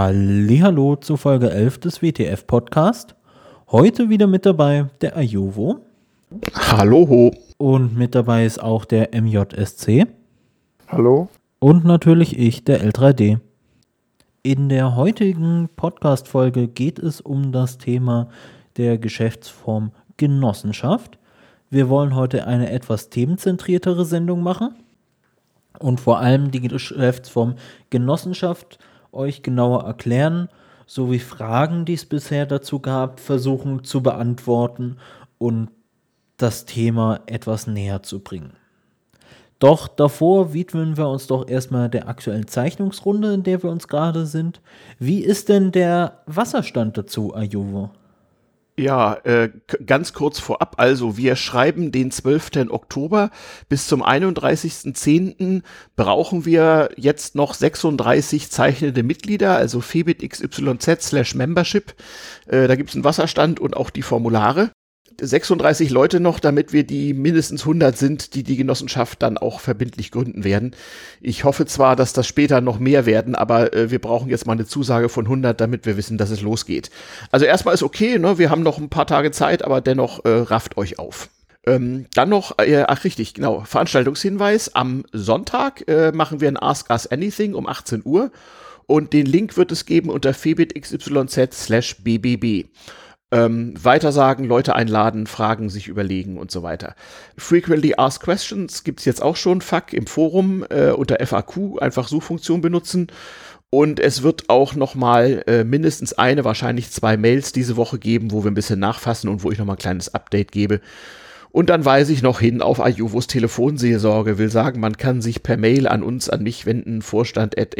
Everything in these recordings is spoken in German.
Hallo zu Folge 11 des WTF Podcast. Heute wieder mit dabei der Ajuvo. Hallo. Und mit dabei ist auch der MJSC. Hallo. Und natürlich ich, der L3D. In der heutigen Podcast-Folge geht es um das Thema der Geschäftsform Genossenschaft. Wir wollen heute eine etwas themenzentriertere Sendung machen und vor allem die Geschäftsform Genossenschaft euch genauer erklären, sowie Fragen, die es bisher dazu gab, versuchen zu beantworten und das Thema etwas näher zu bringen. Doch davor widmen wir uns doch erstmal der aktuellen Zeichnungsrunde, in der wir uns gerade sind. Wie ist denn der Wasserstand dazu, Ajuvo? Ja, äh, ganz kurz vorab. Also wir schreiben den 12. Oktober. Bis zum 31.10. brauchen wir jetzt noch 36 zeichnende Mitglieder, also Febit XYZ slash Membership. Äh, da gibt's einen Wasserstand und auch die Formulare. 36 Leute noch, damit wir die mindestens 100 sind, die die Genossenschaft dann auch verbindlich gründen werden. Ich hoffe zwar, dass das später noch mehr werden, aber äh, wir brauchen jetzt mal eine Zusage von 100, damit wir wissen, dass es losgeht. Also erstmal ist okay, ne? wir haben noch ein paar Tage Zeit, aber dennoch äh, rafft euch auf. Ähm, dann noch, äh, ach richtig, genau, Veranstaltungshinweis. Am Sonntag äh, machen wir ein Ask Us Anything um 18 Uhr und den Link wird es geben unter febitxyz slash bbb ähm, weitersagen, Leute einladen, Fragen sich überlegen und so weiter. Frequently Asked Questions gibt's jetzt auch schon, FAQ im Forum äh, unter FAQ, einfach Suchfunktion benutzen. Und es wird auch noch mal äh, mindestens eine, wahrscheinlich zwei Mails diese Woche geben, wo wir ein bisschen nachfassen und wo ich noch mal ein kleines Update gebe. Und dann weise ich noch hin auf Ayuvos Telefonseelsorge, will sagen, man kann sich per Mail an uns, an mich wenden, Vorstand at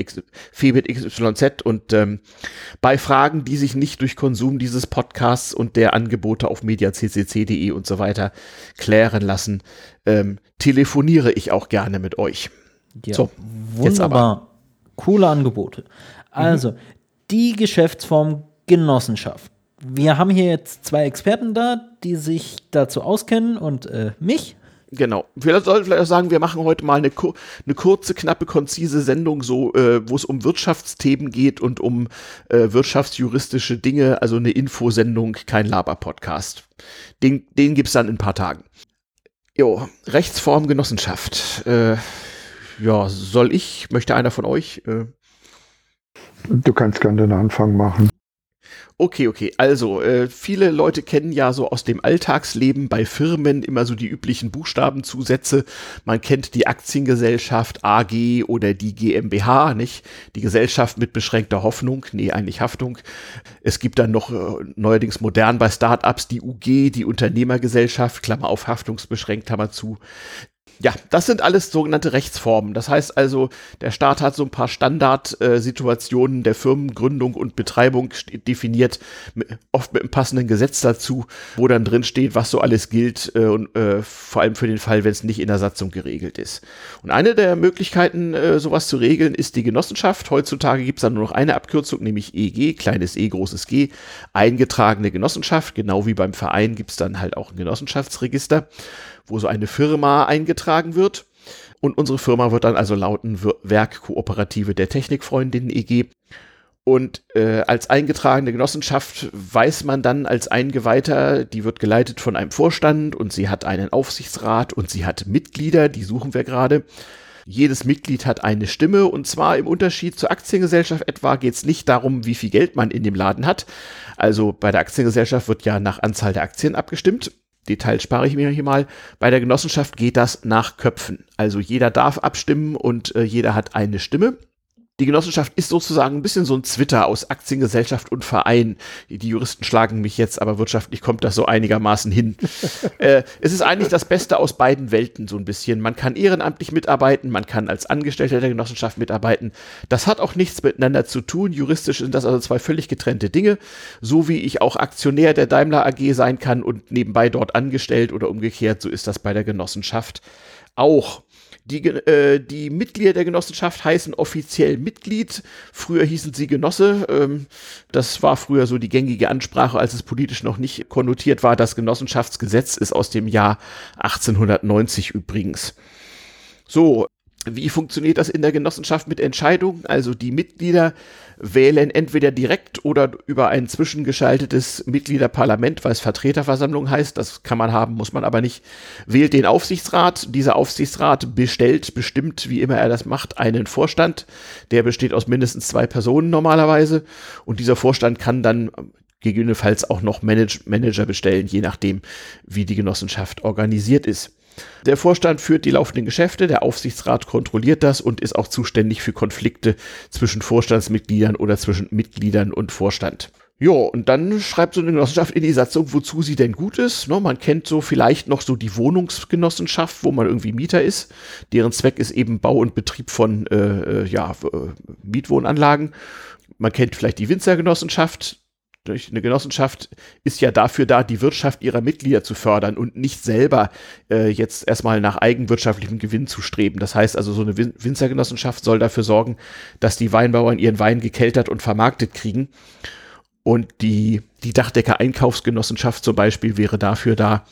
febitxyz und ähm, bei Fragen, die sich nicht durch Konsum dieses Podcasts und der Angebote auf mediaccc.de und so weiter klären lassen, ähm, telefoniere ich auch gerne mit euch. Ja, so, wunderbar. Coole Angebote. Also, mhm. die Geschäftsform Genossenschaft wir haben hier jetzt zwei Experten da, die sich dazu auskennen und äh, mich. Genau. Wir sollten vielleicht auch sagen, wir machen heute mal eine, eine kurze, knappe, konzise Sendung, so, äh, wo es um Wirtschaftsthemen geht und um äh, wirtschaftsjuristische Dinge, also eine Infosendung, kein Laber-Podcast. Den, den gibt's dann in ein paar Tagen. Jo, Rechtsform Genossenschaft. Äh, ja, soll ich? Möchte einer von euch? Äh? Du kannst gerne den Anfang machen. Okay, okay. Also, äh, viele Leute kennen ja so aus dem Alltagsleben bei Firmen immer so die üblichen Buchstabenzusätze. Man kennt die Aktiengesellschaft AG oder die GmbH, nicht? Die Gesellschaft mit beschränkter Hoffnung, nee, eigentlich Haftung. Es gibt dann noch äh, neuerdings modern bei Startups die UG, die Unternehmergesellschaft, Klammer auf Haftungsbeschränkt, Klammer zu. Ja, das sind alles sogenannte Rechtsformen. Das heißt also, der Staat hat so ein paar Standardsituationen der Firmengründung und Betreibung definiert, oft mit einem passenden Gesetz dazu, wo dann drin steht, was so alles gilt äh, und äh, vor allem für den Fall, wenn es nicht in der Satzung geregelt ist. Und eine der Möglichkeiten, äh, sowas zu regeln, ist die Genossenschaft. Heutzutage gibt es dann nur noch eine Abkürzung, nämlich EG, kleines e, großes G, eingetragene Genossenschaft. Genau wie beim Verein gibt es dann halt auch ein Genossenschaftsregister wo so eine Firma eingetragen wird. Und unsere Firma wird dann also lauten Werkkooperative der Technikfreundinnen EG. Und äh, als eingetragene Genossenschaft weiß man dann als Eingeweihter, die wird geleitet von einem Vorstand und sie hat einen Aufsichtsrat und sie hat Mitglieder, die suchen wir gerade. Jedes Mitglied hat eine Stimme und zwar im Unterschied zur Aktiengesellschaft etwa geht es nicht darum, wie viel Geld man in dem Laden hat. Also bei der Aktiengesellschaft wird ja nach Anzahl der Aktien abgestimmt. Details spare ich mir hier mal. Bei der Genossenschaft geht das nach Köpfen. Also jeder darf abstimmen und äh, jeder hat eine Stimme. Die Genossenschaft ist sozusagen ein bisschen so ein Twitter aus Aktiengesellschaft und Verein. Die Juristen schlagen mich jetzt, aber wirtschaftlich kommt das so einigermaßen hin. äh, es ist eigentlich das Beste aus beiden Welten so ein bisschen. Man kann ehrenamtlich mitarbeiten, man kann als Angestellter der Genossenschaft mitarbeiten. Das hat auch nichts miteinander zu tun. Juristisch sind das also zwei völlig getrennte Dinge. So wie ich auch Aktionär der Daimler AG sein kann und nebenbei dort angestellt oder umgekehrt, so ist das bei der Genossenschaft auch. Die, äh, die Mitglieder der Genossenschaft heißen offiziell Mitglied. Früher hießen sie Genosse. Ähm, das war früher so die gängige Ansprache, als es politisch noch nicht konnotiert war. Das Genossenschaftsgesetz ist aus dem Jahr 1890 übrigens. So, Wie funktioniert das in der Genossenschaft mit Entscheidungen? Also die Mitglieder wählen entweder direkt oder über ein zwischengeschaltetes Mitgliederparlament, weil es Vertreterversammlung heißt. Das kann man haben, muss man aber nicht. Wählt den Aufsichtsrat. Dieser Aufsichtsrat bestellt, bestimmt, wie immer er das macht, einen Vorstand. Der besteht aus mindestens zwei Personen normalerweise. Und dieser Vorstand kann dann gegebenenfalls auch noch Manage Manager bestellen, je nachdem, wie die Genossenschaft organisiert ist. Der Vorstand führt die laufenden Geschäfte, der Aufsichtsrat kontrolliert das und ist auch zuständig für Konflikte zwischen Vorstandsmitgliedern oder zwischen Mitgliedern und Vorstand. Ja, und dann schreibt so eine Genossenschaft in die Satzung, wozu sie denn gut ist. Ne, man kennt so vielleicht noch so die Wohnungsgenossenschaft, wo man irgendwie Mieter ist. Deren Zweck ist eben Bau und Betrieb von äh, äh ja, äh, Mietwohnanlagen. Man kennt vielleicht die Winzergenossenschaft, eine Genossenschaft ist ja dafür da, die Wirtschaft ihrer Mitglieder zu fördern und nicht selber äh, jetzt erstmal nach eigenwirtschaftlichem Gewinn zu streben. Das heißt also, so eine Winzergenossenschaft soll dafür sorgen, dass die Weinbauern ihren Wein gekeltert und vermarktet kriegen. Und die, die Dachdecker-Einkaufsgenossenschaft zum Beispiel wäre dafür da,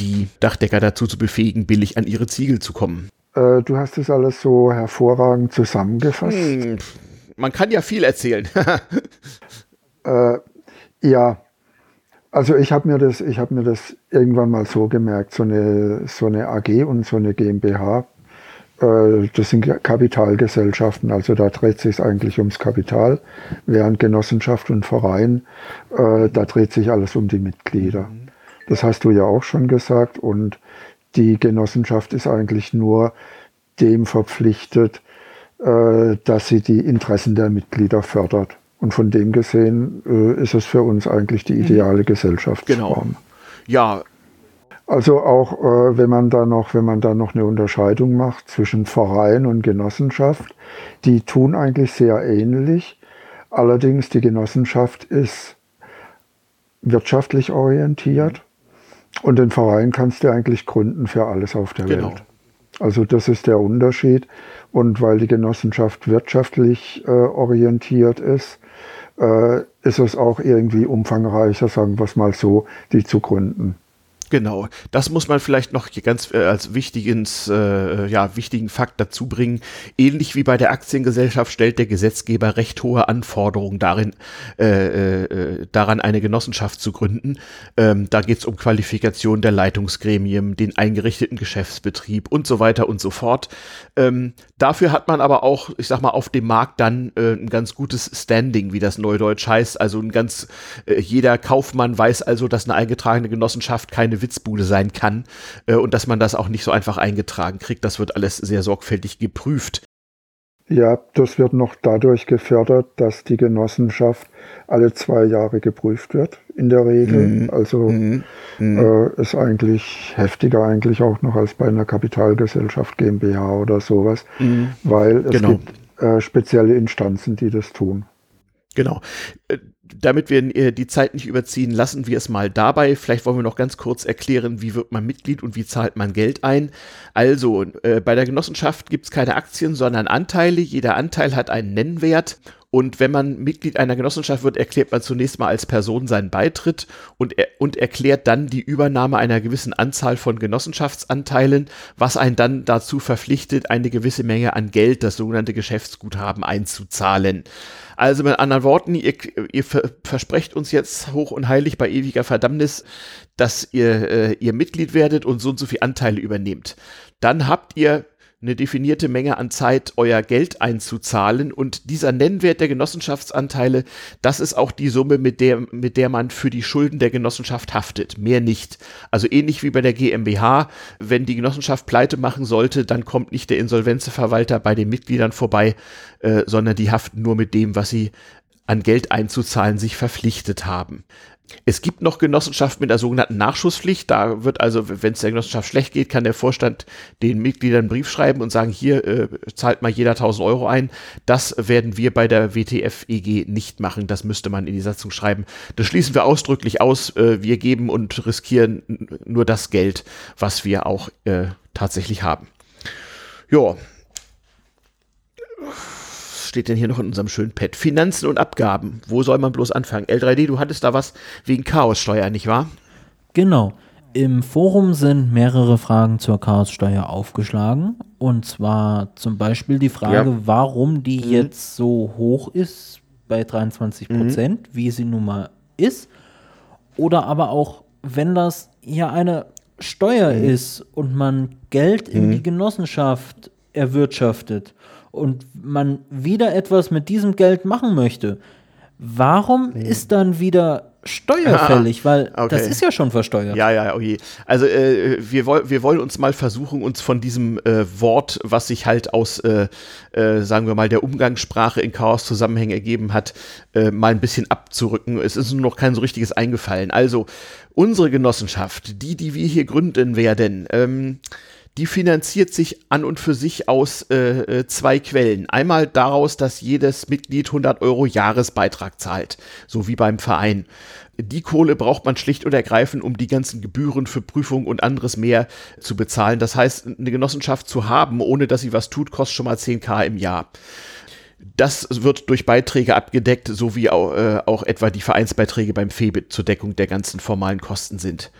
die Dachdecker dazu zu befähigen, billig an ihre Ziegel zu kommen. Äh, du hast das alles so hervorragend zusammengefasst. Hm, man kann ja viel erzählen. äh, ja, also ich habe mir das, ich habe mir das irgendwann mal so gemerkt, so eine, so eine AG und so eine GmbH, äh, das sind Kapitalgesellschaften, also da dreht sich eigentlich ums Kapital, während Genossenschaft und Verein, äh, da dreht sich alles um die Mitglieder. Das hast du ja auch schon gesagt. Und die Genossenschaft ist eigentlich nur dem verpflichtet, äh, dass sie die Interessen der Mitglieder fördert. Und von dem gesehen äh, ist es für uns eigentlich die ideale Gesellschaftsform. Genau. Ja. Also auch äh, wenn man da noch, wenn man da noch eine Unterscheidung macht zwischen Verein und Genossenschaft, die tun eigentlich sehr ähnlich. Allerdings die Genossenschaft ist wirtschaftlich orientiert und den Verein kannst du eigentlich gründen für alles auf der genau. Welt. Also das ist der Unterschied. Und weil die Genossenschaft wirtschaftlich äh, orientiert ist, äh, ist es auch irgendwie umfangreicher, sagen wir es mal so, die zu gründen. Genau, das muss man vielleicht noch ganz äh, als wichtigens, äh, ja, wichtigen Fakt dazu bringen. Ähnlich wie bei der Aktiengesellschaft stellt der Gesetzgeber recht hohe Anforderungen darin, äh, äh, daran, eine Genossenschaft zu gründen. Ähm, da geht es um Qualifikation der Leitungsgremien, den eingerichteten Geschäftsbetrieb und so weiter und so fort. Ähm, dafür hat man aber auch, ich sag mal, auf dem Markt dann äh, ein ganz gutes Standing, wie das Neudeutsch heißt. Also ein ganz, äh, jeder Kaufmann weiß also, dass eine eingetragene Genossenschaft keine Witzbude sein kann äh, und dass man das auch nicht so einfach eingetragen kriegt. Das wird alles sehr sorgfältig geprüft. Ja, das wird noch dadurch gefördert, dass die Genossenschaft alle zwei Jahre geprüft wird, in der Regel. Mhm. Also mhm. mhm. Äh, ist eigentlich heftiger eigentlich auch noch als bei einer Kapitalgesellschaft GmbH oder sowas, mhm. weil es genau. gibt äh, spezielle Instanzen, die das tun. Genau. Damit wir äh, die Zeit nicht überziehen, lassen wir es mal dabei. Vielleicht wollen wir noch ganz kurz erklären, wie wird man Mitglied und wie zahlt man Geld ein. Also, äh, bei der Genossenschaft gibt es keine Aktien, sondern Anteile. Jeder Anteil hat einen Nennwert und wenn man Mitglied einer Genossenschaft wird, erklärt man zunächst mal als Person seinen Beitritt und, er, und erklärt dann die Übernahme einer gewissen Anzahl von Genossenschaftsanteilen, was einen dann dazu verpflichtet, eine gewisse Menge an Geld, das sogenannte Geschäftsguthaben, einzuzahlen. Also mit anderen Worten, ihr, ihr versprecht uns jetzt hoch und heilig bei ewiger Verdammnis, dass ihr, äh, ihr Mitglied werdet und so und so viel Anteile übernehmt. Dann habt ihr eine definierte Menge an Zeit, euer Geld einzuzahlen. Und dieser Nennwert der Genossenschaftsanteile, das ist auch die Summe, mit der, mit der man für die Schulden der Genossenschaft haftet. Mehr nicht. Also ähnlich wie bei der GmbH. Wenn die Genossenschaft pleite machen sollte, dann kommt nicht der Insolvenzeverwalter bei den Mitgliedern vorbei, äh, sondern die haften nur mit dem, was sie an Geld einzuzahlen sich verpflichtet haben. Es gibt noch Genossenschaften mit der sogenannten Nachschusspflicht. Da wird also, wenn es der Genossenschaft schlecht geht, kann der Vorstand den Mitgliedern einen Brief schreiben und sagen, hier äh, zahlt mal jeder 1000 Euro ein. Das werden wir bei der WTF-EG nicht machen. Das müsste man in die Satzung schreiben. Das schließen wir ausdrücklich aus. Äh, wir geben und riskieren nur das Geld, was wir auch äh, tatsächlich haben. Ja steht denn hier noch in unserem schönen Pad? Finanzen und Abgaben. Wo soll man bloß anfangen? L3D, du hattest da was wegen Chaossteuer, nicht wahr? Genau. Im Forum sind mehrere Fragen zur Chaossteuer aufgeschlagen. Und zwar zum Beispiel die Frage, ja. warum die mhm. jetzt so hoch ist bei 23 Prozent, mhm. wie sie nun mal ist. Oder aber auch, wenn das ja eine Steuer mhm. ist und man Geld in die mhm. Genossenschaft erwirtschaftet und man wieder etwas mit diesem Geld machen möchte, warum mhm. ist dann wieder steuerfällig, weil okay. das ist ja schon versteuert. Ja, ja, okay. Also äh, wir, wir wollen uns mal versuchen, uns von diesem äh, Wort, was sich halt aus, äh, äh sagen wir mal, der Umgangssprache in Chaos-Zusammenhängen ergeben hat, äh, mal ein bisschen abzurücken. Es ist nur noch kein so richtiges eingefallen. Also unsere Genossenschaft, die, die wir hier gründen werden, ähm, die finanziert sich an und für sich aus äh, äh, zwei Quellen. Einmal daraus, dass jedes Mitglied 100 Euro Jahresbeitrag zahlt, so wie beim Verein. Die Kohle braucht man schlicht und ergreifend, um die ganzen Gebühren für Prüfung und anderes mehr zu bezahlen. Das heißt, eine Genossenschaft zu haben, ohne dass sie was tut, kostet schon mal 10k im Jahr. Das wird durch Beiträge abgedeckt, so wie auch, äh, auch etwa die Vereinsbeiträge beim FEBIT zur Deckung der ganzen formalen Kosten sind.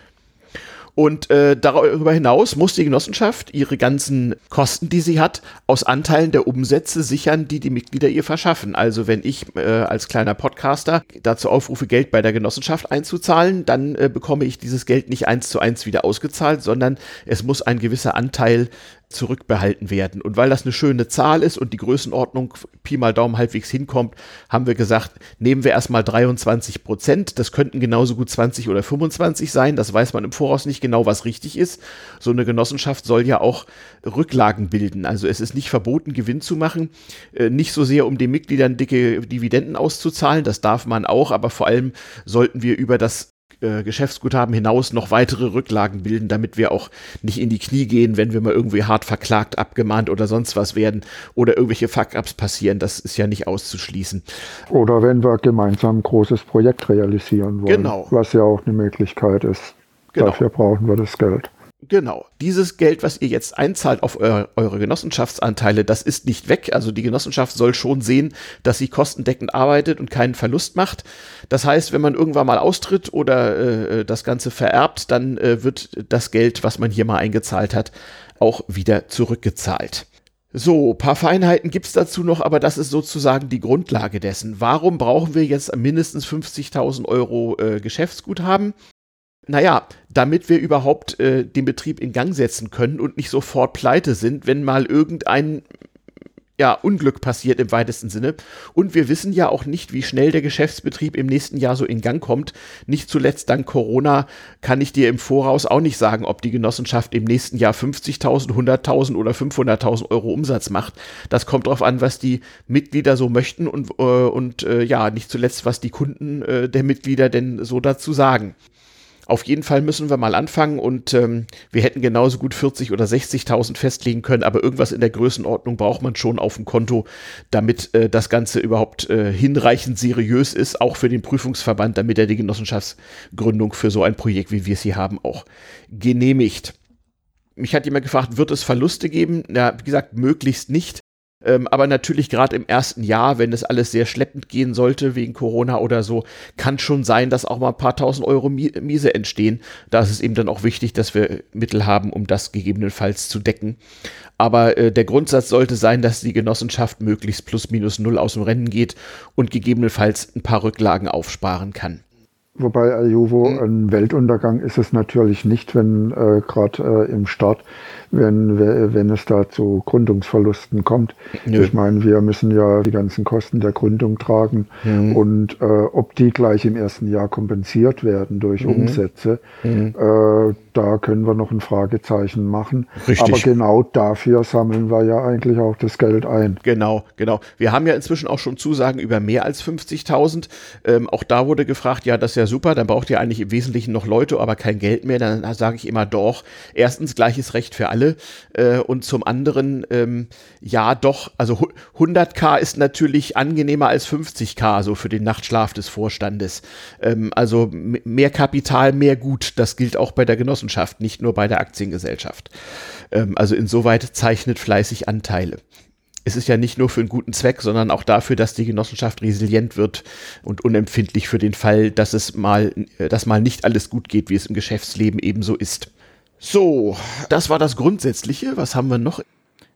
Und äh, darüber hinaus muss die Genossenschaft ihre ganzen Kosten, die sie hat, aus Anteilen der Umsätze sichern, die die Mitglieder ihr verschaffen. Also wenn ich äh, als kleiner Podcaster dazu aufrufe, Geld bei der Genossenschaft einzuzahlen, dann äh, bekomme ich dieses Geld nicht eins zu eins wieder ausgezahlt, sondern es muss ein gewisser Anteil zurückbehalten werden. Und weil das eine schöne Zahl ist und die Größenordnung Pi mal Daumen halbwegs hinkommt, haben wir gesagt, nehmen wir erstmal 23 Prozent. Das könnten genauso gut 20 oder 25 sein. Das weiß man im Voraus nicht genau, was richtig ist. So eine Genossenschaft soll ja auch Rücklagen bilden. Also es ist nicht verboten, Gewinn zu machen. Äh, nicht so sehr, um den Mitgliedern dicke Dividenden auszuzahlen. Das darf man auch. Aber vor allem sollten wir über das äh, Geschäftsguthaben hinaus noch weitere Rücklagen bilden, damit wir auch nicht in die Knie gehen, wenn wir mal irgendwie hart verklagt, abgemahnt oder sonst was werden oder irgendwelche Fuck-ups passieren. Das ist ja nicht auszuschließen. Oder wenn wir gemeinsam ein großes Projekt realisieren wollen, genau. was ja auch eine Möglichkeit ist. Genau. Dafür brauchen wir das Geld. Genau. Dieses Geld, was ihr jetzt einzahlt auf eu eure Genossenschaftsanteile, das ist nicht weg. Also die Genossenschaft soll schon sehen, dass sie kostendeckend arbeitet und keinen Verlust macht. Das heißt, wenn man irgendwann mal austritt oder äh, das Ganze vererbt, dann äh, wird das Geld, was man hier mal eingezahlt hat, auch wieder zurückgezahlt. So, paar Feinheiten gibt's dazu noch, aber das ist sozusagen die Grundlage dessen. Warum brauchen wir jetzt mindestens 50.000 Euro äh, Geschäftsguthaben? Naja, damit wir überhaupt äh, den Betrieb in Gang setzen können und nicht sofort pleite sind, wenn mal irgendein ja, Unglück passiert im weitesten Sinne. Und wir wissen ja auch nicht, wie schnell der Geschäftsbetrieb im nächsten Jahr so in Gang kommt. Nicht zuletzt dank Corona kann ich dir im Voraus auch nicht sagen, ob die Genossenschaft im nächsten Jahr 50.000, 100.000 oder 500.000 Euro Umsatz macht. Das kommt darauf an, was die Mitglieder so möchten und, äh, und äh, ja, nicht zuletzt, was die Kunden äh, der Mitglieder denn so dazu sagen. Auf jeden Fall müssen wir mal anfangen und ähm, wir hätten genauso gut 40 oder 60.000 festlegen können, aber irgendwas in der Größenordnung braucht man schon auf dem Konto, damit äh, das Ganze überhaupt äh, hinreichend seriös ist, auch für den Prüfungsverband, damit er die Genossenschaftsgründung für so ein Projekt, wie wir es hier haben, auch genehmigt. Mich hat jemand gefragt, wird es Verluste geben? Na, wie gesagt, möglichst nicht. Ähm, aber natürlich gerade im ersten Jahr, wenn es alles sehr schleppend gehen sollte wegen Corona oder so, kann schon sein, dass auch mal ein paar tausend Euro Miese entstehen. Da ist es eben dann auch wichtig, dass wir Mittel haben, um das gegebenenfalls zu decken. Aber äh, der Grundsatz sollte sein, dass die Genossenschaft möglichst plus minus null aus dem Rennen geht und gegebenenfalls ein paar Rücklagen aufsparen kann. Wobei Ajuvo mhm. ein Weltuntergang ist es natürlich nicht, wenn äh, gerade äh, im Start wenn, wenn es da zu Gründungsverlusten kommt. Nö. Ich meine, wir müssen ja die ganzen Kosten der Gründung tragen mhm. und äh, ob die gleich im ersten Jahr kompensiert werden durch mhm. Umsätze, mhm. Äh, da können wir noch ein Fragezeichen machen. Richtig. Aber genau dafür sammeln wir ja eigentlich auch das Geld ein. Genau, genau. Wir haben ja inzwischen auch schon Zusagen über mehr als 50.000. Ähm, auch da wurde gefragt, ja, das ist ja super, dann braucht ihr eigentlich im Wesentlichen noch Leute, aber kein Geld mehr. Dann sage ich immer doch, erstens gleiches Recht für alle. Äh, und zum anderen, ähm, ja, doch, also 100k ist natürlich angenehmer als 50k, so für den Nachtschlaf des Vorstandes. Ähm, also mehr Kapital, mehr Gut. Das gilt auch bei der Genossenschaft, nicht nur bei der Aktiengesellschaft. Ähm, also insoweit zeichnet fleißig Anteile. es ist ja nicht nur für einen guten Zweck, sondern auch dafür, dass die Genossenschaft resilient wird und unempfindlich für den Fall, dass es mal, äh, dass mal nicht alles gut geht, wie es im Geschäftsleben ebenso ist. So, das war das Grundsätzliche. Was haben wir noch?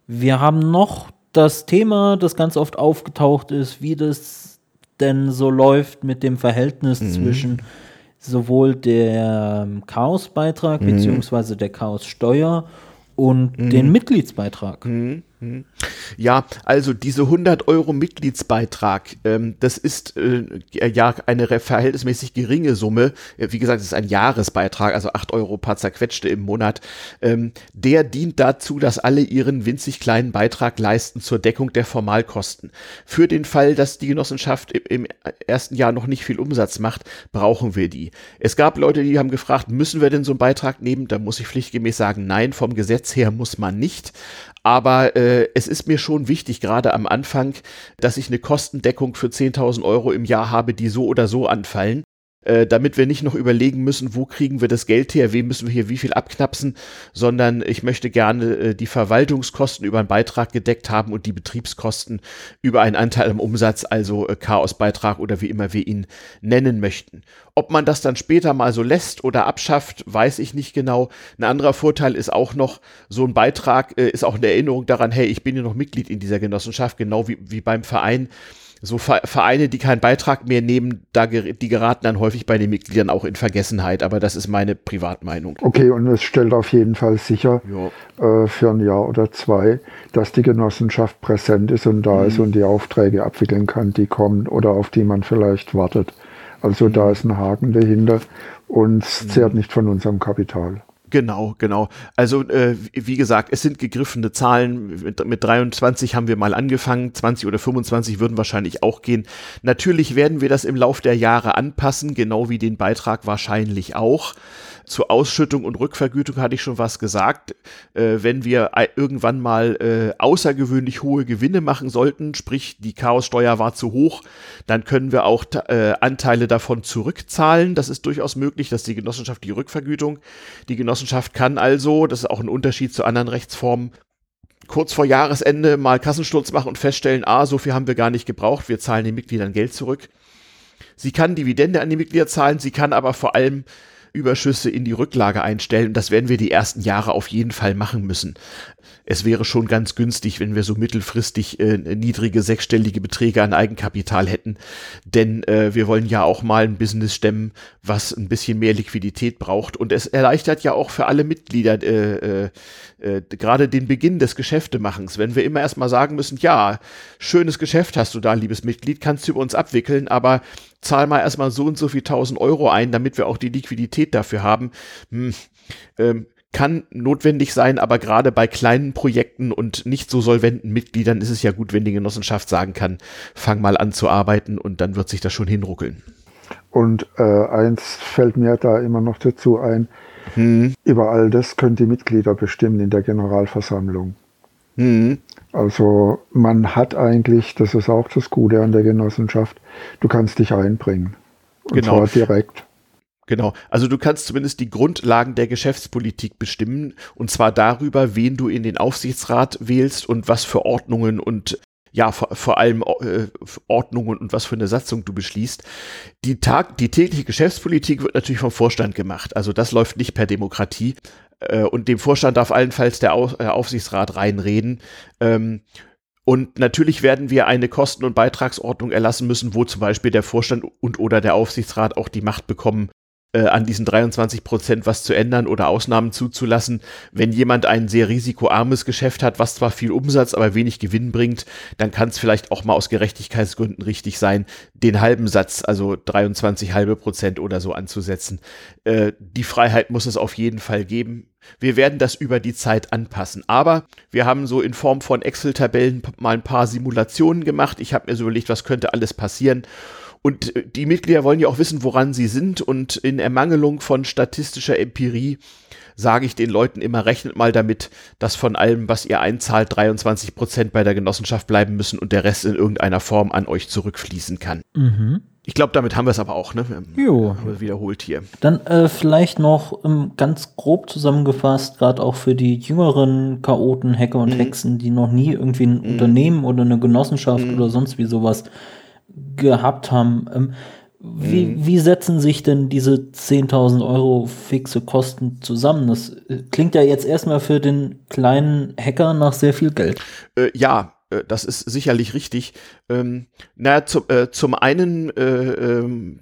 Wir haben noch das Thema, das ganz oft aufgetaucht ist, wie das denn so läuft mit dem Verhältnis mhm. zwischen sowohl der Chaosbeitrag mhm. beziehungsweise der Chaossteuer und mhm. den Mitgliedsbeitrag. Mhm. Mhm. Ja, also diese 100 Euro Mitgliedsbeitrag, ähm, das ist äh, ja eine verhältnismäßig geringe Summe. Äh, wie gesagt, es ist ein Jahresbeitrag, also 8 Euro paar zerquetschte im Monat. Ähm, der dient dazu, dass alle ihren winzig kleinen Beitrag leisten zur Deckung der Formalkosten. Für den Fall, dass die Genossenschaft im, im ersten Jahr noch nicht viel Umsatz macht, brauchen wir die. Es gab Leute, die haben gefragt, müssen wir denn so einen Beitrag nehmen? Da muss ich pflichtgemäß sagen, nein, vom Gesetz her muss man nicht. Aber äh, es ist mir schon wichtig, gerade am Anfang, dass ich eine Kostendeckung für 10.000 Euro im Jahr habe, die so oder so anfallen äh, damit wir nicht noch überlegen müssen, wo kriegen wir das Geld her, wem müssen wir hier wie viel abknapsen, sondern ich möchte gerne äh, die Verwaltungskosten über einen Beitrag gedeckt haben und die Betriebskosten über einen Anteil am Umsatz, also äh, Chaosbeitrag oder wie immer wir ihn nennen möchten. Ob man das dann später mal so lässt oder abschafft, weiß ich nicht genau. Ein anderer Vorteil ist auch noch, so ein Beitrag äh, ist auch eine Erinnerung daran, hey, ich bin ja noch Mitglied in dieser Genossenschaft, genau wie, wie beim Verein so Vereine, die keinen Beitrag mehr nehmen, da die geraten dann häufig bei den Mitgliedern auch in Vergessenheit. Aber das ist meine Privatmeinung. Okay, und es stellt auf jeden Fall sicher äh, für ein Jahr oder zwei, dass die Genossenschaft präsent ist und da mhm. ist und die Aufträge abwickeln kann, die kommen oder auf die man vielleicht wartet. Also mhm. da ist ein Haken dahinter und es zehrt mhm. nicht von unserem Kapital. Genau, genau. Also äh, wie gesagt, es sind gegriffene Zahlen. Mit, mit 23 haben wir mal angefangen, 20 oder 25 würden wahrscheinlich auch gehen. Natürlich werden wir das im Lauf der Jahre anpassen, genau wie den Beitrag wahrscheinlich auch. Zur Ausschüttung und Rückvergütung hatte ich schon was gesagt. Äh, wenn wir irgendwann mal äh, außergewöhnlich hohe Gewinne machen sollten, sprich die Chaossteuer war zu hoch, dann können wir auch äh, Anteile davon zurückzahlen. Das ist durchaus möglich, dass die Genossenschaft die Rückvergütung. Die Genossenschaft kann also, das ist auch ein Unterschied zu anderen Rechtsformen, kurz vor Jahresende mal Kassensturz machen und feststellen, ah, so viel haben wir gar nicht gebraucht, wir zahlen den Mitgliedern Geld zurück. Sie kann Dividende an die Mitglieder zahlen, sie kann aber vor allem Überschüsse in die Rücklage einstellen. Das werden wir die ersten Jahre auf jeden Fall machen müssen. Es wäre schon ganz günstig, wenn wir so mittelfristig äh, niedrige sechsstellige Beträge an Eigenkapital hätten. Denn äh, wir wollen ja auch mal ein Business stemmen, was ein bisschen mehr Liquidität braucht. Und es erleichtert ja auch für alle Mitglieder äh, äh, äh, gerade den Beginn des Geschäftemachens. Wenn wir immer erstmal sagen müssen, ja, schönes Geschäft hast du da, liebes Mitglied, kannst du über uns abwickeln, aber zahl mal erstmal so und so viel tausend Euro ein, damit wir auch die Liquidität dafür haben. Hm, ähm, kann notwendig sein, aber gerade bei kleinen Projekten und nicht so solventen Mitgliedern ist es ja gut, wenn die Genossenschaft sagen kann, fang mal an zu arbeiten und dann wird sich das schon hinruckeln. Und äh, eins fällt mir da immer noch dazu ein, hm. über all das können die Mitglieder bestimmen in der Generalversammlung. Hm. Also man hat eigentlich, das ist auch das Gute an der Genossenschaft, du kannst dich einbringen. Und genau. zwar direkt. Genau. Also du kannst zumindest die Grundlagen der Geschäftspolitik bestimmen und zwar darüber, wen du in den Aufsichtsrat wählst und was für Ordnungen und ja, vor, vor allem äh, Ordnungen und was für eine Satzung du beschließt. Die, Tag, die tägliche Geschäftspolitik wird natürlich vom Vorstand gemacht. Also das läuft nicht per Demokratie. Äh, und dem Vorstand darf allenfalls der, der Aufsichtsrat reinreden. Ähm, und natürlich werden wir eine Kosten- und Beitragsordnung erlassen müssen, wo zum Beispiel der Vorstand und oder der Aufsichtsrat auch die Macht bekommen, äh, an diesen 23 Prozent was zu ändern oder Ausnahmen zuzulassen. Wenn jemand ein sehr risikoarmes Geschäft hat, was zwar viel Umsatz, aber wenig Gewinn bringt, dann kann es vielleicht auch mal aus Gerechtigkeitsgründen richtig sein, den halben Satz, also 23 halbe Prozent oder so anzusetzen. Äh, die Freiheit muss es auf jeden Fall geben. Wir werden das über die Zeit anpassen. Aber wir haben so in Form von Excel-Tabellen mal ein paar Simulationen gemacht. Ich habe mir so überlegt, was könnte alles passieren. Und äh, die Mitglieder wollen ja auch wissen, woran sie sind. Und in Ermangelung von statistischer Empirie sage ich den Leuten immer, rechnet mal damit, dass von allem, was ihr einzahlt, 23 Prozent bei der Genossenschaft bleiben müssen und der Rest in irgendeiner Form an euch zurückfließen kann. Mhm. Ich glaube, damit haben wir es aber auch, ne? Jo. Wiederholt hier. Dann äh, vielleicht noch ähm, ganz grob zusammengefasst, gerade auch für die jüngeren Chaoten, Hacker und mhm. Hexen, die noch nie irgendwie ein mhm. Unternehmen oder eine Genossenschaft mhm. oder sonst wie sowas gehabt haben. Ähm, wie, mhm. wie setzen sich denn diese 10.000 Euro fixe Kosten zusammen? Das äh, klingt ja jetzt erstmal für den kleinen Hacker nach sehr viel Geld. Äh, ja, äh, das ist sicherlich richtig. Ähm, naja, zu, äh, zum einen äh, ähm,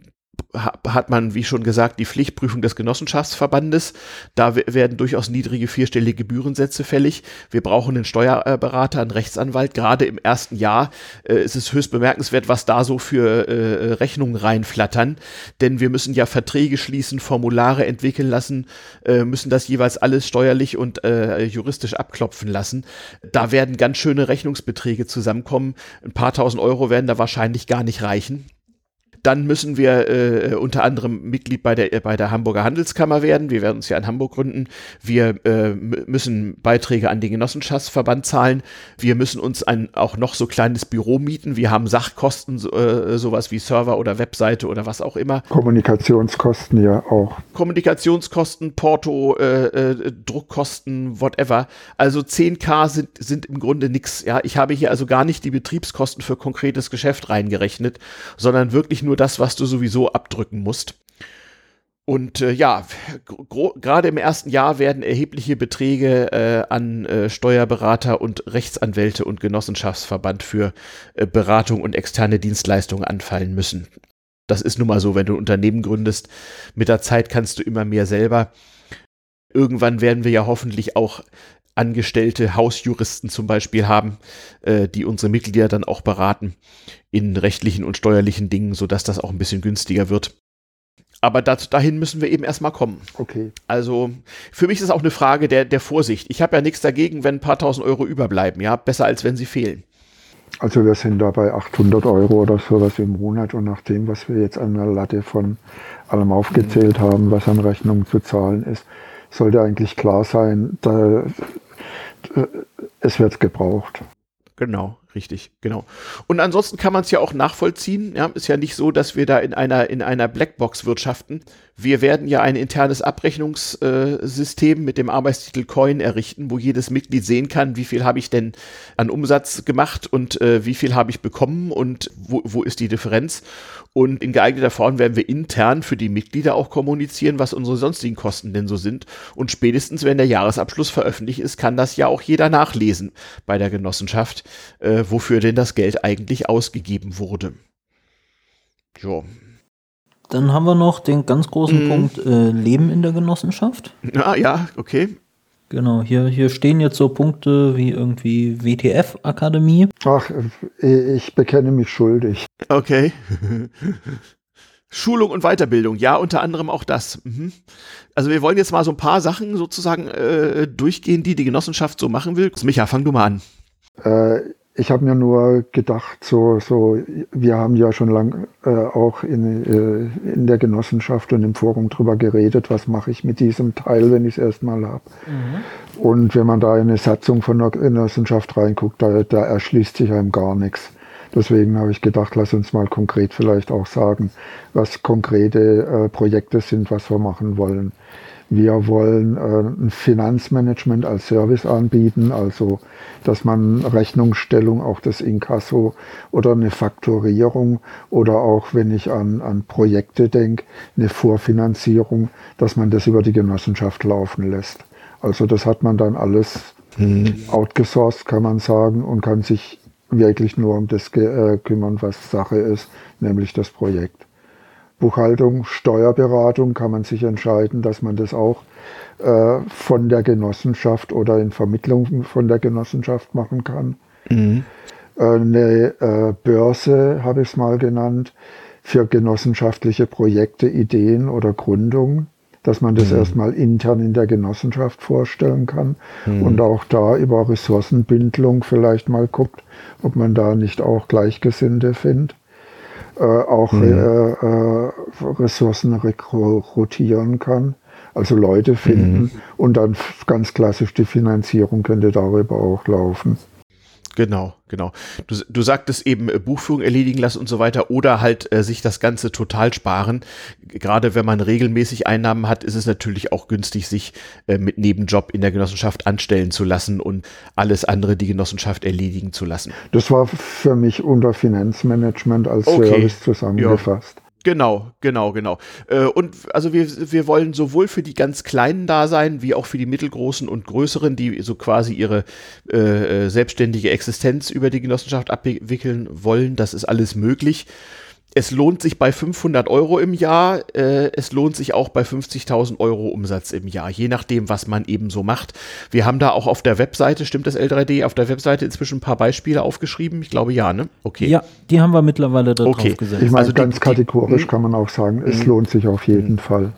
hat man, wie schon gesagt, die Pflichtprüfung des Genossenschaftsverbandes. Da werden durchaus niedrige vierstellige Gebührensätze fällig. Wir brauchen einen Steuerberater, einen Rechtsanwalt. Gerade im ersten Jahr äh, ist es höchst bemerkenswert, was da so für äh, Rechnungen reinflattern. Denn wir müssen ja Verträge schließen, Formulare entwickeln lassen, äh, müssen das jeweils alles steuerlich und äh, juristisch abklopfen lassen. Da werden ganz schöne Rechnungsbeträge zusammenkommen. Ein paar tausend Euro werden da wahrscheinlich gar nicht reichen. Dann müssen wir äh, unter anderem Mitglied bei der, bei der Hamburger Handelskammer werden. Wir werden uns ja in Hamburg gründen. Wir äh, müssen Beiträge an den Genossenschaftsverband zahlen. Wir müssen uns ein auch noch so kleines Büro mieten. Wir haben Sachkosten, so, äh, sowas wie Server oder Webseite oder was auch immer. Kommunikationskosten ja auch. Kommunikationskosten, Porto, äh, äh, Druckkosten, whatever. Also 10k sind, sind im Grunde nichts. Ja, ich habe hier also gar nicht die Betriebskosten für konkretes Geschäft reingerechnet, sondern wirklich nur nur das, was du sowieso abdrücken musst. Und äh, ja, gerade im ersten Jahr werden erhebliche Beträge äh, an äh, Steuerberater und Rechtsanwälte und Genossenschaftsverband für äh, Beratung und externe Dienstleistungen anfallen müssen. Das ist nun mal so, wenn du ein Unternehmen gründest. Mit der Zeit kannst du immer mehr selber. Irgendwann werden wir ja hoffentlich auch angestellte Hausjuristen zum Beispiel haben, äh, die unsere Mitglieder dann auch beraten in rechtlichen und steuerlichen Dingen, sodass das auch ein bisschen günstiger wird. Aber dazu, dahin müssen wir eben erstmal kommen. Okay. Also für mich ist es auch eine Frage der, der Vorsicht. Ich habe ja nichts dagegen, wenn ein paar tausend Euro überbleiben. Ja, besser als wenn sie fehlen. Also wir sind da bei 800 Euro oder sowas im Monat und nach dem, was wir jetzt an der Latte von allem aufgezählt mhm. haben, was an Rechnungen zu zahlen ist, sollte eigentlich klar sein, da, äh, es wird gebraucht. Genau, richtig, genau. Und ansonsten kann man es ja auch nachvollziehen. Ja, ist ja nicht so, dass wir da in einer, in einer Blackbox wirtschaften. Wir werden ja ein internes Abrechnungssystem mit dem Arbeitstitel Coin errichten, wo jedes Mitglied sehen kann, wie viel habe ich denn an Umsatz gemacht und äh, wie viel habe ich bekommen und wo, wo ist die Differenz. Und in geeigneter Form werden wir intern für die Mitglieder auch kommunizieren, was unsere sonstigen Kosten denn so sind. Und spätestens, wenn der Jahresabschluss veröffentlicht ist, kann das ja auch jeder nachlesen bei der Genossenschaft, äh, wofür denn das Geld eigentlich ausgegeben wurde. Jo. Dann haben wir noch den ganz großen mm. Punkt äh, Leben in der Genossenschaft. Ah, ja, okay. Genau, hier, hier stehen jetzt so Punkte wie irgendwie WTF-Akademie. Ach, ich bekenne mich schuldig. Okay. Schulung und Weiterbildung, ja, unter anderem auch das. Mhm. Also wir wollen jetzt mal so ein paar Sachen sozusagen äh, durchgehen, die die Genossenschaft so machen will. Micha, fang du mal an. Äh, ich habe mir nur gedacht, so, so, wir haben ja schon lange äh, auch in, äh, in der Genossenschaft und im Forum drüber geredet, was mache ich mit diesem Teil, wenn ich es erstmal habe. Mhm. Und wenn man da in eine Satzung von der Genossenschaft reinguckt, da, da erschließt sich einem gar nichts. Deswegen habe ich gedacht, lass uns mal konkret vielleicht auch sagen, was konkrete äh, Projekte sind, was wir machen wollen. Wir wollen äh, ein Finanzmanagement als Service anbieten, also dass man Rechnungsstellung, auch das Inkasso oder eine Faktorierung oder auch wenn ich an, an Projekte denke, eine Vorfinanzierung, dass man das über die Genossenschaft laufen lässt. Also das hat man dann alles mhm. outgesourced, kann man sagen, und kann sich wirklich nur um das äh, kümmern, was Sache ist, nämlich das Projekt. Buchhaltung, Steuerberatung kann man sich entscheiden, dass man das auch äh, von der Genossenschaft oder in Vermittlung von der Genossenschaft machen kann. Mhm. Äh, eine äh, Börse habe ich es mal genannt für genossenschaftliche Projekte, Ideen oder Gründung, dass man das mhm. erstmal intern in der Genossenschaft vorstellen kann mhm. und auch da über Ressourcenbindung vielleicht mal guckt, ob man da nicht auch Gleichgesinnte findet. Äh, auch mhm. äh, äh, Ressourcen rekrutieren kann, also Leute finden mhm. und dann ganz klassisch die Finanzierung könnte darüber auch laufen. Genau, genau. Du, du sagtest eben äh, Buchführung erledigen lassen und so weiter oder halt äh, sich das Ganze total sparen. Gerade wenn man regelmäßig Einnahmen hat, ist es natürlich auch günstig, sich äh, mit Nebenjob in der Genossenschaft anstellen zu lassen und alles andere die Genossenschaft erledigen zu lassen. Das war für mich unter Finanzmanagement als okay. Service zusammengefasst. Genau, genau, genau. Äh, und also wir, wir wollen sowohl für die ganz Kleinen da sein, wie auch für die mittelgroßen und größeren, die so quasi ihre äh, äh selbstständige Existenz über die Genossenschaft abwickeln wollen. Das ist alles möglich es lohnt sich bei 500 Euro im Jahr, äh, es lohnt sich auch bei 50.000 Euro Umsatz im Jahr, je nachdem, was man eben so macht. Wir haben da auch auf der Webseite, stimmt das L3D, auf der Webseite inzwischen ein paar Beispiele aufgeschrieben? Ich glaube ja, ne? Okay. Ja, die haben wir mittlerweile da okay. drauf gesetzt. Ich meine, also ganz die, kategorisch die, kann man auch sagen, es hm? lohnt sich auf jeden hm. Fall.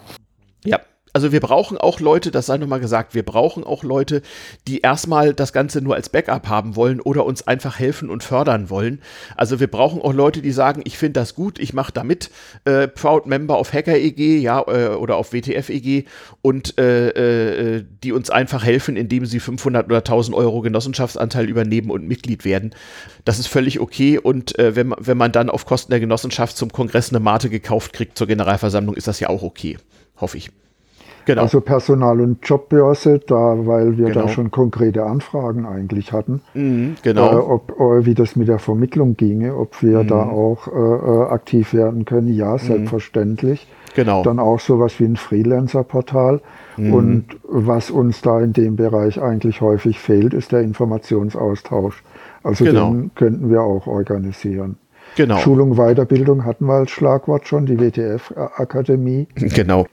Ja, also wir brauchen auch Leute, das sei nochmal gesagt, wir brauchen auch Leute, die erstmal das Ganze nur als Backup haben wollen oder uns einfach helfen und fördern wollen. Also wir brauchen auch Leute, die sagen, ich finde das gut, ich mache da mit, äh, Proud Member auf Hacker-EG, ja, äh, oder auf WTF-EG und äh, äh, die uns einfach helfen, indem sie 500 oder 1000 Euro Genossenschaftsanteil übernehmen und Mitglied werden. Das ist völlig okay und äh, wenn, wenn man dann auf Kosten der Genossenschaft zum Kongress eine Mate gekauft kriegt zur Generalversammlung, ist das ja auch okay, hoffe ich. Genau. Also Personal- und Jobbörse, da, weil wir genau. da schon konkrete Anfragen eigentlich hatten. Mhm, genau. Äh, ob, äh, wie das mit der Vermittlung ginge, ob wir mhm. da auch äh, äh aktiv werden können. Ja, mhm. selbstverständlich. Genau. Dann auch sowas wie ein Freelancer-Portal. Mhm. Und was uns da in dem Bereich eigentlich häufig fehlt, ist der Informationsaustausch. Also genau. den könnten wir auch organisieren. Genau. Schulung, Weiterbildung hatten wir als Schlagwort schon, die WTF-Akademie. Genau.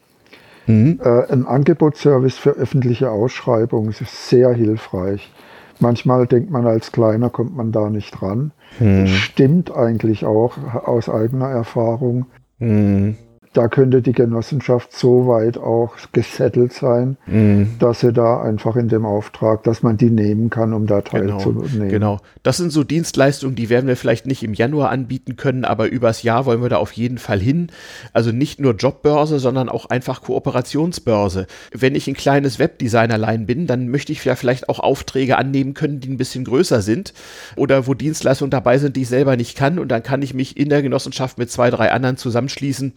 Mhm. Äh, ein Angebotsservice für öffentliche Ausschreibungen ist sehr hilfreich. Manchmal denkt man, als Kleiner kommt man da nicht ran. Mhm. Stimmt eigentlich auch aus eigener Erfahrung. Mhm da könnte die Genossenschaft so weit auch gesettelt sein, mhm. dass sie da einfach in dem Auftrag, dass man die nehmen kann, um da teilzunehmen. Genau, genau. Das sind so Dienstleistungen, die werden wir vielleicht nicht im Januar anbieten können, aber übers Jahr wollen wir da auf jeden Fall hin. Also nicht nur Jobbörse, sondern auch einfach Kooperationsbörse. Wenn ich ein kleines Webdesignerlein bin, dann möchte ich ja vielleicht auch Aufträge annehmen können, die ein bisschen größer sind oder wo Dienstleistungen dabei sind, die ich selber nicht kann und dann kann ich mich in der Genossenschaft mit zwei, drei anderen zusammenschließen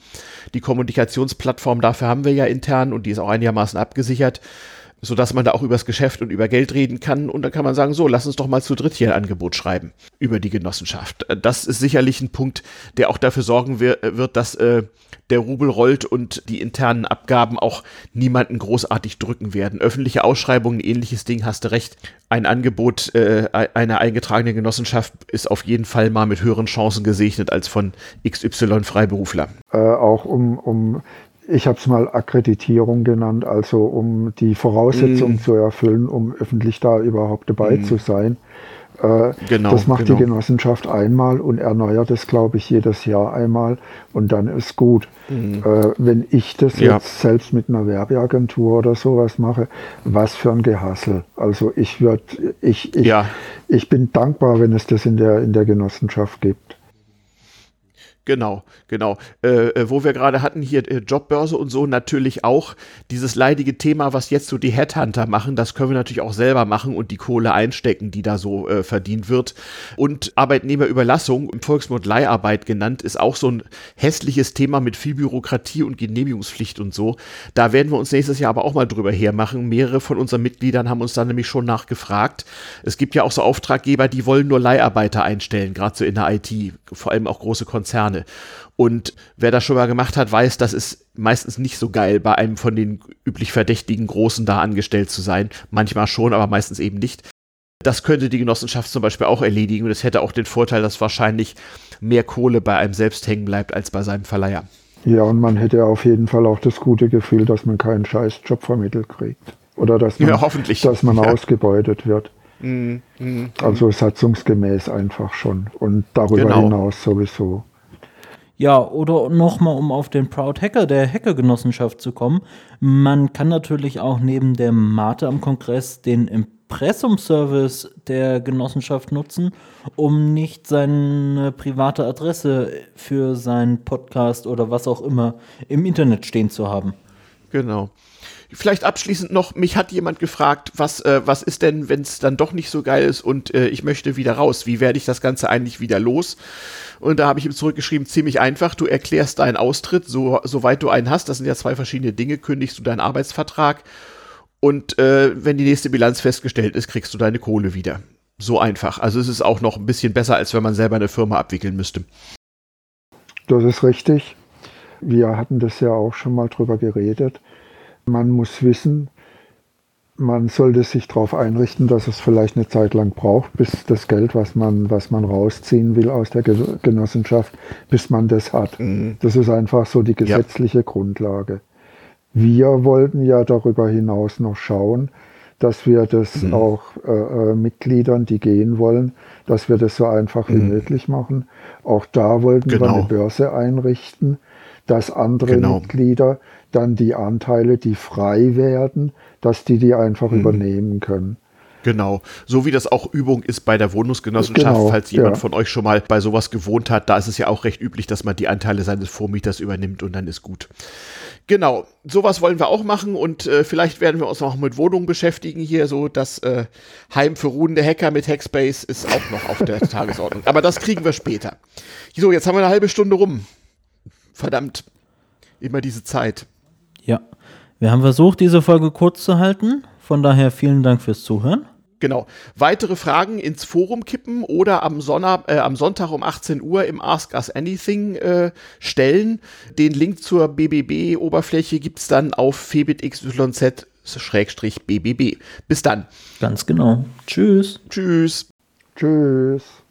die Kommunikationsplattform dafür haben wir ja intern und die ist auch einigermaßen abgesichert, sodass man da auch übers Geschäft und über Geld reden kann. Und dann kann man sagen, so, lass uns doch mal zu dritt hier ein Angebot schreiben über die Genossenschaft. Das ist sicherlich ein Punkt, der auch dafür sorgen wird, dass äh, der Rubel rollt und die internen Abgaben auch niemanden großartig drücken werden. Öffentliche Ausschreibungen, ähnliches Ding, hast du recht. Ein Angebot äh, einer eingetragenen Genossenschaft ist auf jeden Fall mal mit höheren Chancen gesegnet als von XY Freiberufler. Äh, auch um, um ich habe es mal Akkreditierung genannt, also um die Voraussetzungen mm. zu erfüllen, um öffentlich da überhaupt dabei mm. zu sein. Äh, genau, das macht genau. die Genossenschaft einmal und erneuert es, glaube ich, jedes Jahr einmal und dann ist gut. Mhm. Äh, wenn ich das ja. jetzt selbst mit einer Werbeagentur oder sowas mache, was für ein Gehassel. Also ich würde, ich, ich, ja. ich bin dankbar, wenn es das in der, in der Genossenschaft gibt. Genau, genau. Äh, äh, wo wir gerade hatten, hier äh, Jobbörse und so, natürlich auch dieses leidige Thema, was jetzt so die Headhunter machen, das können wir natürlich auch selber machen und die Kohle einstecken, die da so äh, verdient wird. Und Arbeitnehmerüberlassung, im Volksmund Leiharbeit genannt, ist auch so ein hässliches Thema mit viel Bürokratie und Genehmigungspflicht und so. Da werden wir uns nächstes Jahr aber auch mal drüber hermachen. Mehrere von unseren Mitgliedern haben uns da nämlich schon nachgefragt. Es gibt ja auch so Auftraggeber, die wollen nur Leiharbeiter einstellen, gerade so in der IT, vor allem auch große Konzerne. Konzerne. Und wer das schon mal gemacht hat, weiß, das ist meistens nicht so geil, bei einem von den üblich verdächtigen Großen da angestellt zu sein. Manchmal schon, aber meistens eben nicht. Das könnte die Genossenschaft zum Beispiel auch erledigen und es hätte auch den Vorteil, dass wahrscheinlich mehr Kohle bei einem selbst hängen bleibt als bei seinem Verleiher. Ja, und man hätte auf jeden Fall auch das gute Gefühl, dass man keinen scheiß Job vermittelt kriegt. Oder dass man, ja, hoffentlich. Dass man ja. ausgebeutet wird. Mm, mm, also satzungsgemäß einfach schon. Und darüber genau. hinaus sowieso. Ja, oder nochmal, um auf den Proud Hacker der Hackergenossenschaft zu kommen. Man kann natürlich auch neben der Mate am Kongress den Impressum-Service der Genossenschaft nutzen, um nicht seine private Adresse für seinen Podcast oder was auch immer im Internet stehen zu haben. Genau. Vielleicht abschließend noch, mich hat jemand gefragt, was, äh, was ist denn, wenn es dann doch nicht so geil ist und äh, ich möchte wieder raus? Wie werde ich das Ganze eigentlich wieder los? Und da habe ich ihm zurückgeschrieben, ziemlich einfach, du erklärst deinen Austritt, so, soweit du einen hast, das sind ja zwei verschiedene Dinge, kündigst du deinen Arbeitsvertrag und äh, wenn die nächste Bilanz festgestellt ist, kriegst du deine Kohle wieder. So einfach. Also es ist auch noch ein bisschen besser, als wenn man selber eine Firma abwickeln müsste. Das ist richtig. Wir hatten das ja auch schon mal drüber geredet. Man muss wissen, man sollte sich darauf einrichten, dass es vielleicht eine Zeit lang braucht, bis das Geld, was man, was man rausziehen will aus der Genossenschaft, bis man das hat. Mhm. Das ist einfach so die gesetzliche ja. Grundlage. Wir wollten ja darüber hinaus noch schauen, dass wir das mhm. auch äh, äh Mitgliedern, die gehen wollen, dass wir das so einfach mhm. wie möglich machen. Auch da wollten genau. wir eine Börse einrichten, dass andere genau. Mitglieder dann die Anteile, die frei werden, dass die die einfach mhm. übernehmen können. Genau, so wie das auch Übung ist bei der Wohnungsgenossenschaft, genau, falls jemand ja. von euch schon mal bei sowas gewohnt hat, da ist es ja auch recht üblich, dass man die Anteile seines Vormieters übernimmt und dann ist gut. Genau, sowas wollen wir auch machen und äh, vielleicht werden wir uns auch mit Wohnungen beschäftigen hier, so das äh, Heim für ruhende Hacker mit Hackspace ist auch noch auf der Tagesordnung. Aber das kriegen wir später. So, jetzt haben wir eine halbe Stunde rum. Verdammt, immer diese Zeit. Ja, wir haben versucht, diese Folge kurz zu halten. Von daher vielen Dank fürs Zuhören. Genau. Weitere Fragen ins Forum kippen oder am, Sonntag, äh, am Sonntag um 18 Uhr im Ask Us Anything äh, stellen. Den Link zur BBB-Oberfläche gibt es dann auf febitxyz-bbb. Bis dann. Ganz genau. Tschüss. Tschüss. Tschüss.